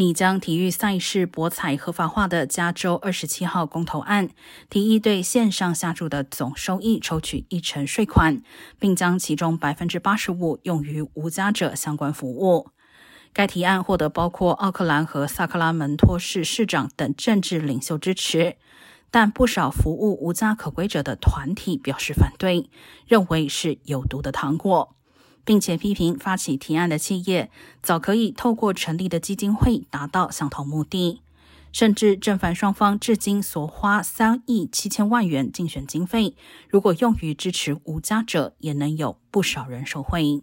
拟将体育赛事博彩合法化的加州二十七号公投案，提议对线上下注的总收益抽取一成税款，并将其中百分之八十五用于无家者相关服务。该提案获得包括奥克兰和萨克拉门托市市长等政治领袖支持，但不少服务无家可归者的团体表示反对，认为是有毒的糖果。并且批评发起提案的企业早可以透过成立的基金会达到相同目的，甚至正反双方至今所花三亿七千万元竞选经费，如果用于支持无家者，也能有不少人受惠。